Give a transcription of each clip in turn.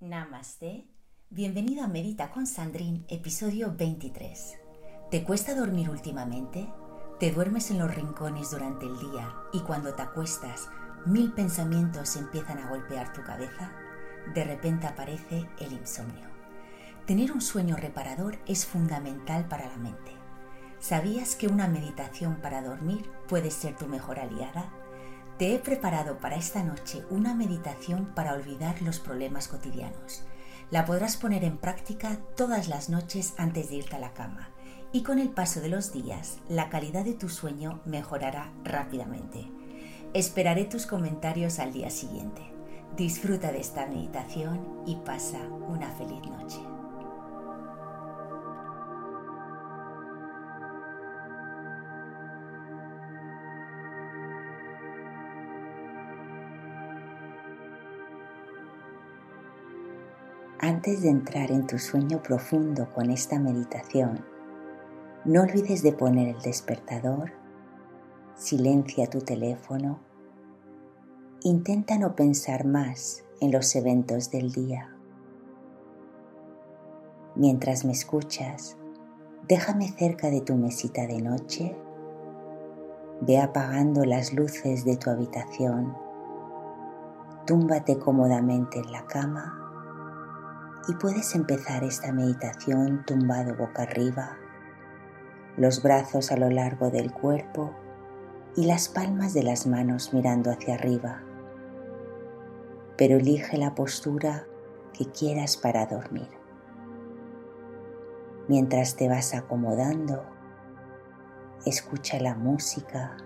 Namaste. Bienvenido a Medita con Sandrine, episodio 23. ¿Te cuesta dormir últimamente? ¿Te duermes en los rincones durante el día y cuando te acuestas mil pensamientos empiezan a golpear tu cabeza? De repente aparece el insomnio. Tener un sueño reparador es fundamental para la mente. ¿Sabías que una meditación para dormir puede ser tu mejor aliada? Te he preparado para esta noche una meditación para olvidar los problemas cotidianos. La podrás poner en práctica todas las noches antes de irte a la cama y con el paso de los días la calidad de tu sueño mejorará rápidamente. Esperaré tus comentarios al día siguiente. Disfruta de esta meditación y pasa una feliz noche. Antes de entrar en tu sueño profundo con esta meditación, no olvides de poner el despertador, silencia tu teléfono, intenta no pensar más en los eventos del día. Mientras me escuchas, déjame cerca de tu mesita de noche, ve apagando las luces de tu habitación, túmbate cómodamente en la cama y puedes empezar esta meditación tumbado boca arriba, los brazos a lo largo del cuerpo y las palmas de las manos mirando hacia arriba. Pero elige la postura que quieras para dormir. Mientras te vas acomodando, escucha la música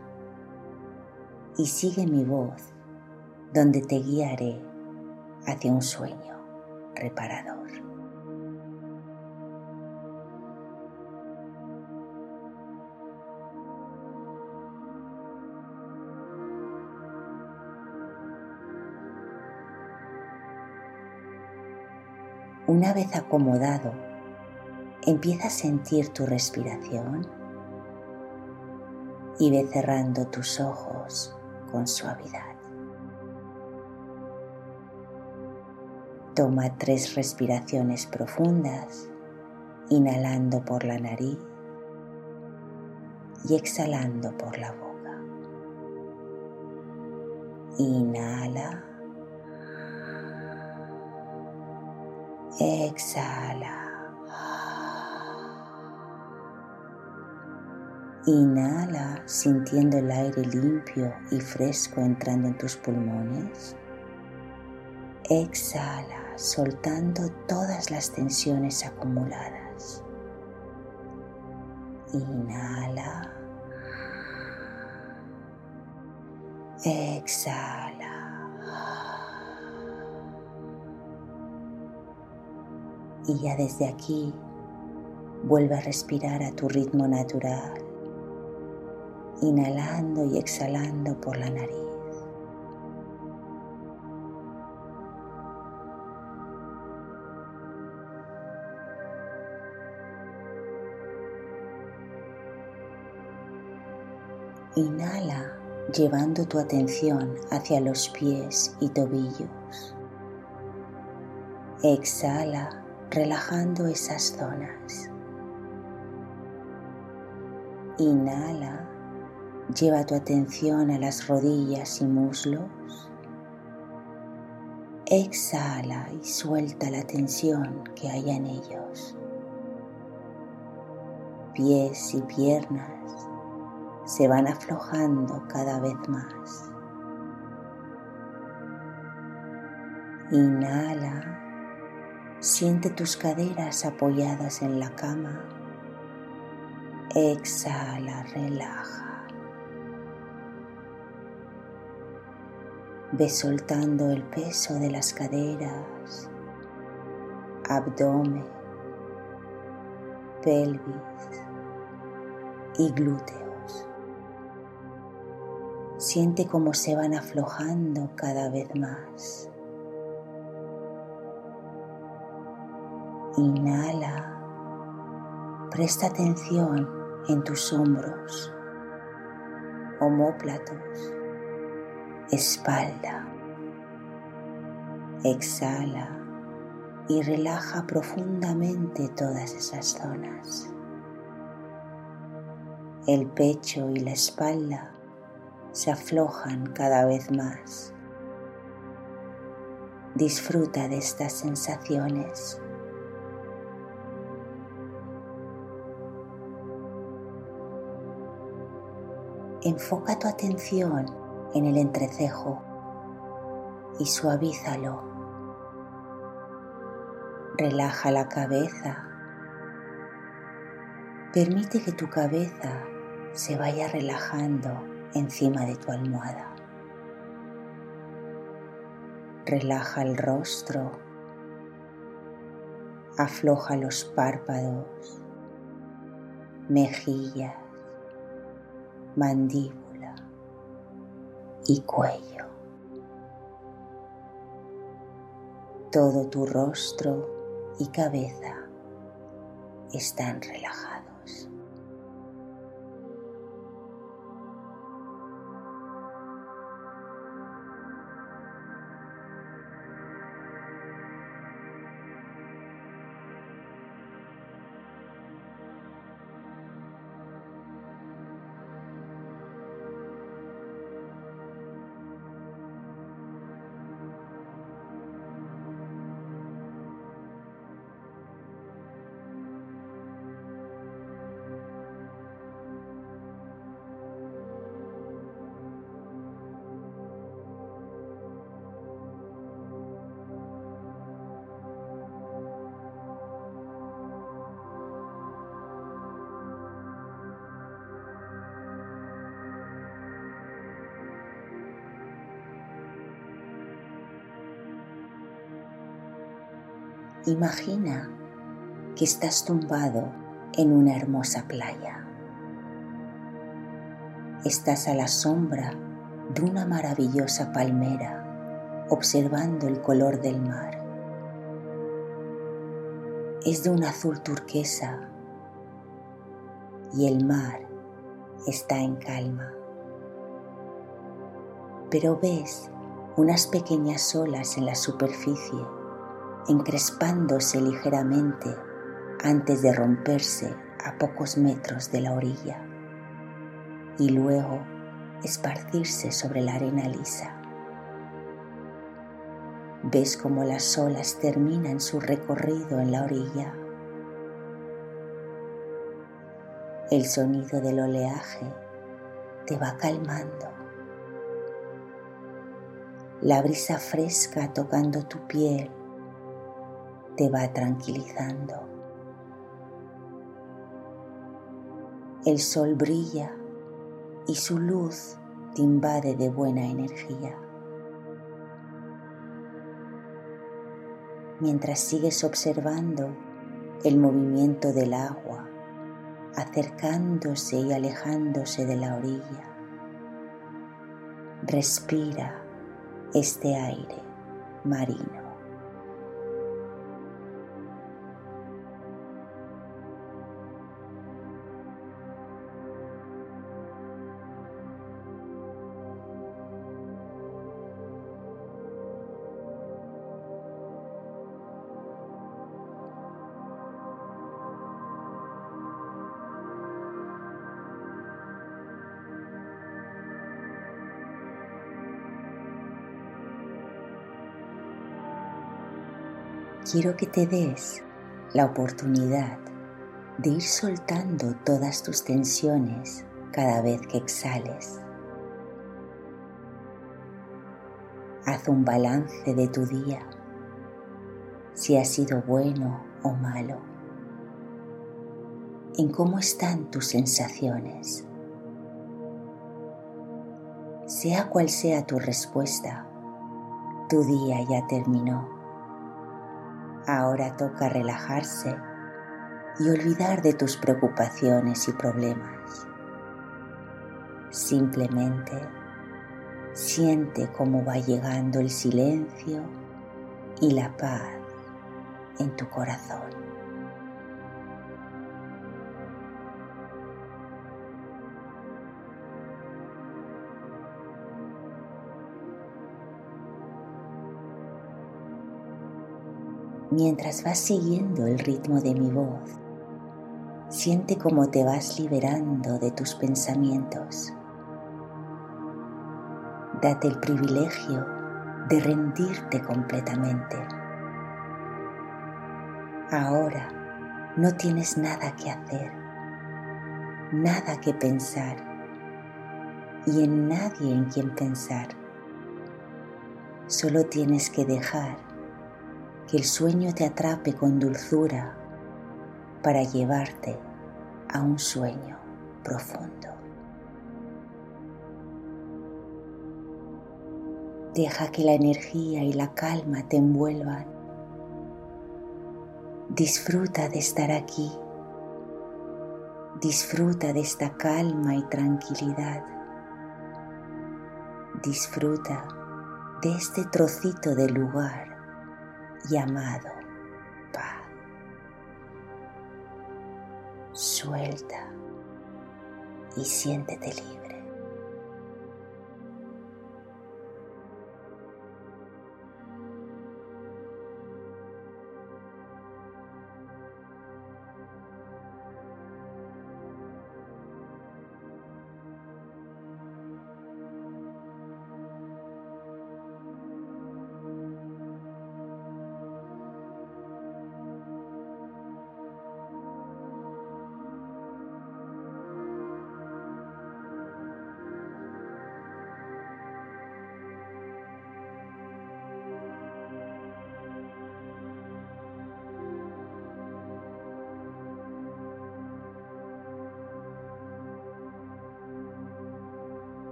y sigue mi voz donde te guiaré hacia un sueño reparador. Una vez acomodado, empieza a sentir tu respiración y ve cerrando tus ojos con suavidad. Toma tres respiraciones profundas, inhalando por la nariz y exhalando por la boca. Inhala. Exhala. Inhala sintiendo el aire limpio y fresco entrando en tus pulmones. Exhala soltando todas las tensiones acumuladas. Inhala. Exhala. Y ya desde aquí vuelve a respirar a tu ritmo natural, inhalando y exhalando por la nariz. Llevando tu atención hacia los pies y tobillos. Exhala relajando esas zonas. Inhala, lleva tu atención a las rodillas y muslos. Exhala y suelta la tensión que hay en ellos. Pies y piernas se van aflojando cada vez más. Inhala, siente tus caderas apoyadas en la cama. Exhala, relaja. Ve soltando el peso de las caderas, abdomen, pelvis y glúteos. Siente cómo se van aflojando cada vez más. Inhala. Presta atención en tus hombros, homóplatos, espalda. Exhala y relaja profundamente todas esas zonas. El pecho y la espalda se aflojan cada vez más. Disfruta de estas sensaciones. Enfoca tu atención en el entrecejo y suavízalo. Relaja la cabeza. Permite que tu cabeza se vaya relajando encima de tu almohada. Relaja el rostro, afloja los párpados, mejillas, mandíbula y cuello. Todo tu rostro y cabeza están relajados. Imagina que estás tumbado en una hermosa playa. Estás a la sombra de una maravillosa palmera observando el color del mar. Es de un azul turquesa y el mar está en calma. Pero ves unas pequeñas olas en la superficie encrespándose ligeramente antes de romperse a pocos metros de la orilla y luego esparcirse sobre la arena lisa. Ves cómo las olas terminan su recorrido en la orilla. El sonido del oleaje te va calmando. La brisa fresca tocando tu piel te va tranquilizando. El sol brilla y su luz te invade de buena energía. Mientras sigues observando el movimiento del agua acercándose y alejándose de la orilla, respira este aire marino. Quiero que te des la oportunidad de ir soltando todas tus tensiones cada vez que exhales. Haz un balance de tu día, si ha sido bueno o malo, en cómo están tus sensaciones. Sea cual sea tu respuesta, tu día ya terminó Ahora toca relajarse y olvidar de tus preocupaciones y problemas. Simplemente siente cómo va llegando el silencio y la paz en tu corazón. Mientras vas siguiendo el ritmo de mi voz, siente cómo te vas liberando de tus pensamientos. Date el privilegio de rendirte completamente. Ahora no tienes nada que hacer, nada que pensar y en nadie en quien pensar. Solo tienes que dejar que el sueño te atrape con dulzura para llevarte a un sueño profundo. Deja que la energía y la calma te envuelvan. Disfruta de estar aquí. Disfruta de esta calma y tranquilidad. Disfruta de este trocito de lugar llamado paz. Suelta y siéntete libre.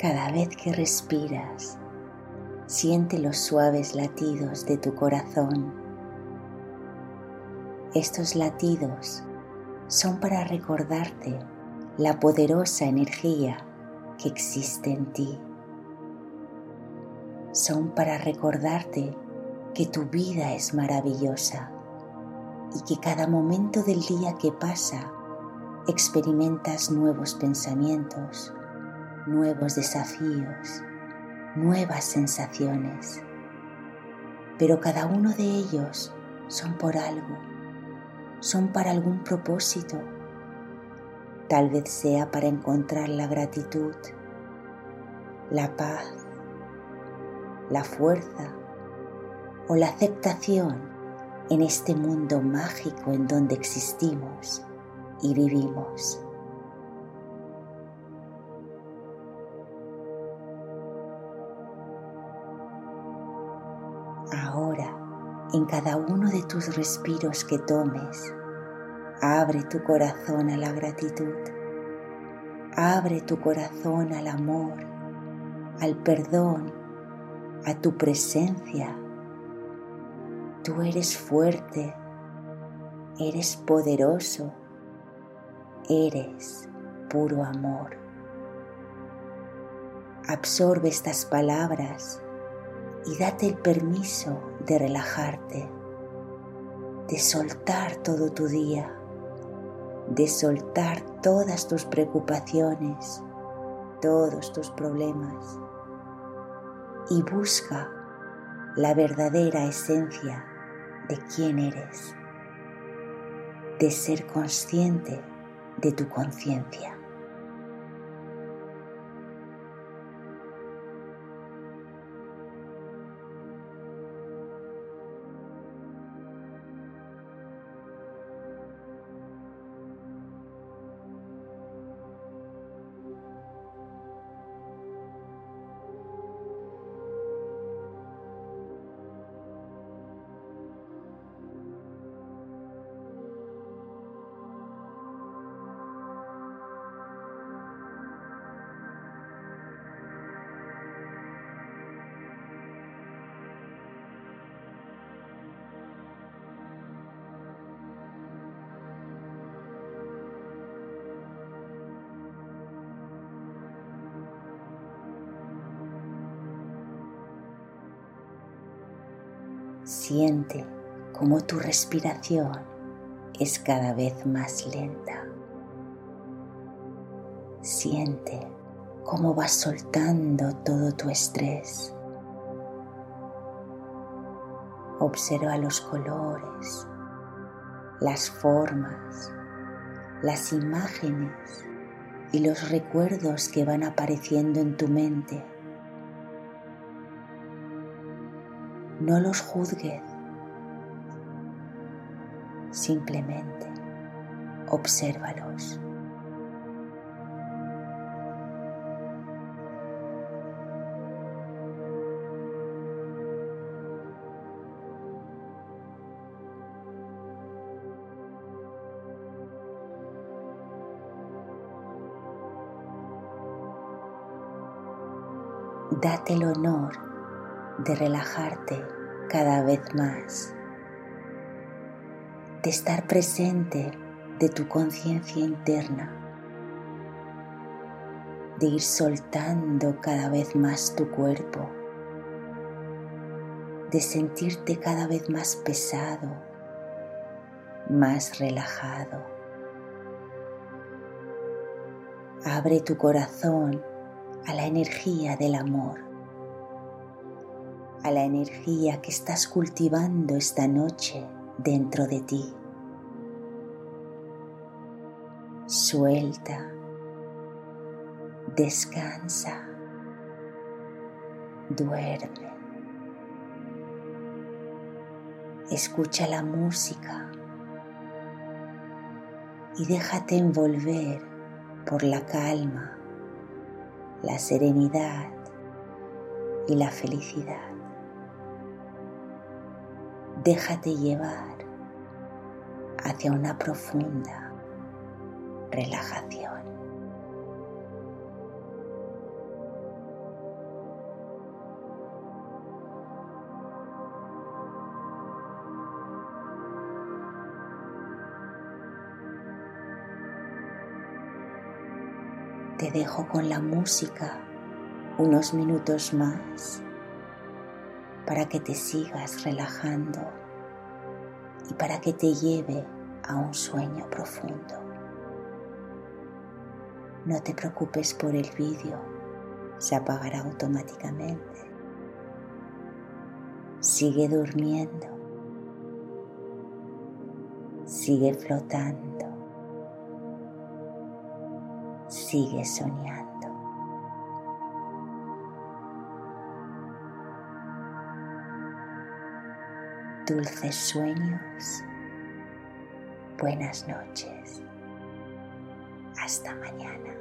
Cada vez que respiras, siente los suaves latidos de tu corazón. Estos latidos son para recordarte la poderosa energía que existe en ti. Son para recordarte que tu vida es maravillosa y que cada momento del día que pasa experimentas nuevos pensamientos, nuevos desafíos, nuevas sensaciones, pero cada uno de ellos son por algo, son para algún propósito. Tal vez sea para encontrar la gratitud, la paz, la fuerza o la aceptación en este mundo mágico en donde existimos y vivimos. En cada uno de tus respiros que tomes. Abre tu corazón a la gratitud. Abre tu corazón al amor, al perdón, a tu presencia. Tú eres fuerte, eres poderoso, eres puro amor. Absorbe estas palabras y date el permiso de relajarte, de soltar todo tu día, de soltar todas tus preocupaciones, todos tus problemas y busca la verdadera esencia de quién eres, de ser consciente de tu conciencia. Siente como tu respiración es cada vez más lenta. Siente cómo vas soltando todo tu estrés. Observa los colores, las formas, las imágenes y los recuerdos que van apareciendo en tu mente. No los juzgues, simplemente obsérvalos. Date el honor de relajarte cada vez más, de estar presente de tu conciencia interna, de ir soltando cada vez más tu cuerpo, de sentirte cada vez más pesado, más relajado. Abre tu corazón a la energía del amor a la energía que estás cultivando esta noche dentro de ti. Suelta, descansa, duerme. Escucha la música y déjate envolver por la calma, la serenidad y la felicidad déjate llevar hacia una profunda relajación. Te dejo con la música unos minutos más para que te sigas relajando y para que te lleve a un sueño profundo. No te preocupes por el vídeo, se apagará automáticamente. Sigue durmiendo, sigue flotando, sigue soñando. Dulces sueños, buenas noches, hasta mañana.